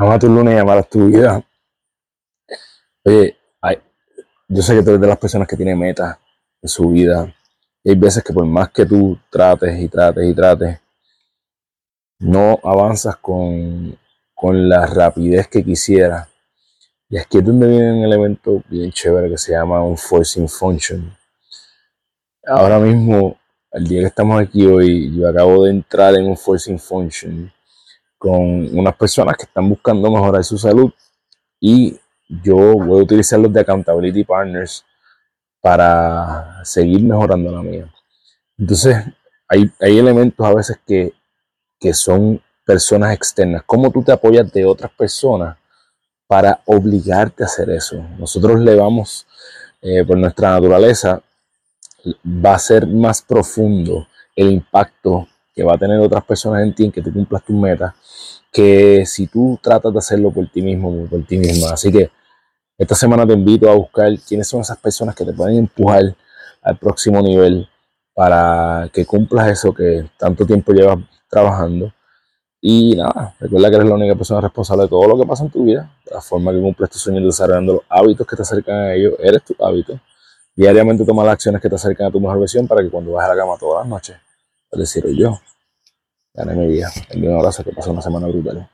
Ama tu lunes y amarás tu vida. Oye, yo sé que tú eres de las personas que tiene metas en su vida. Y hay veces que por más que tú trates y trates y trates, no avanzas con, con la rapidez que quisieras. Y aquí es donde viene un elemento bien chévere que se llama un forcing function. Ahora mismo, el día que estamos aquí hoy, yo acabo de entrar en un forcing function con unas personas que están buscando mejorar su salud y yo voy a utilizar los de Accountability Partners para seguir mejorando la mía. Entonces, hay, hay elementos a veces que, que son personas externas. ¿Cómo tú te apoyas de otras personas para obligarte a hacer eso? Nosotros le vamos, eh, por nuestra naturaleza, va a ser más profundo el impacto que va a tener otras personas en ti en que tú cumplas tus metas que si tú tratas de hacerlo por ti mismo o por ti misma. Así que esta semana te invito a buscar quiénes son esas personas que te pueden empujar al próximo nivel para que cumplas eso que tanto tiempo llevas trabajando. Y nada, recuerda que eres la única persona responsable de todo lo que pasa en tu vida, de la forma que cumples tus sueños desarrollando los hábitos que te acercan a ellos, eres tu hábito. Diariamente toma las acciones que te acercan a tu mejor versión para que cuando vayas a la cama todas las noches, es decir, yo, gané mi vida. Envío un abrazo, que pase una semana brutal.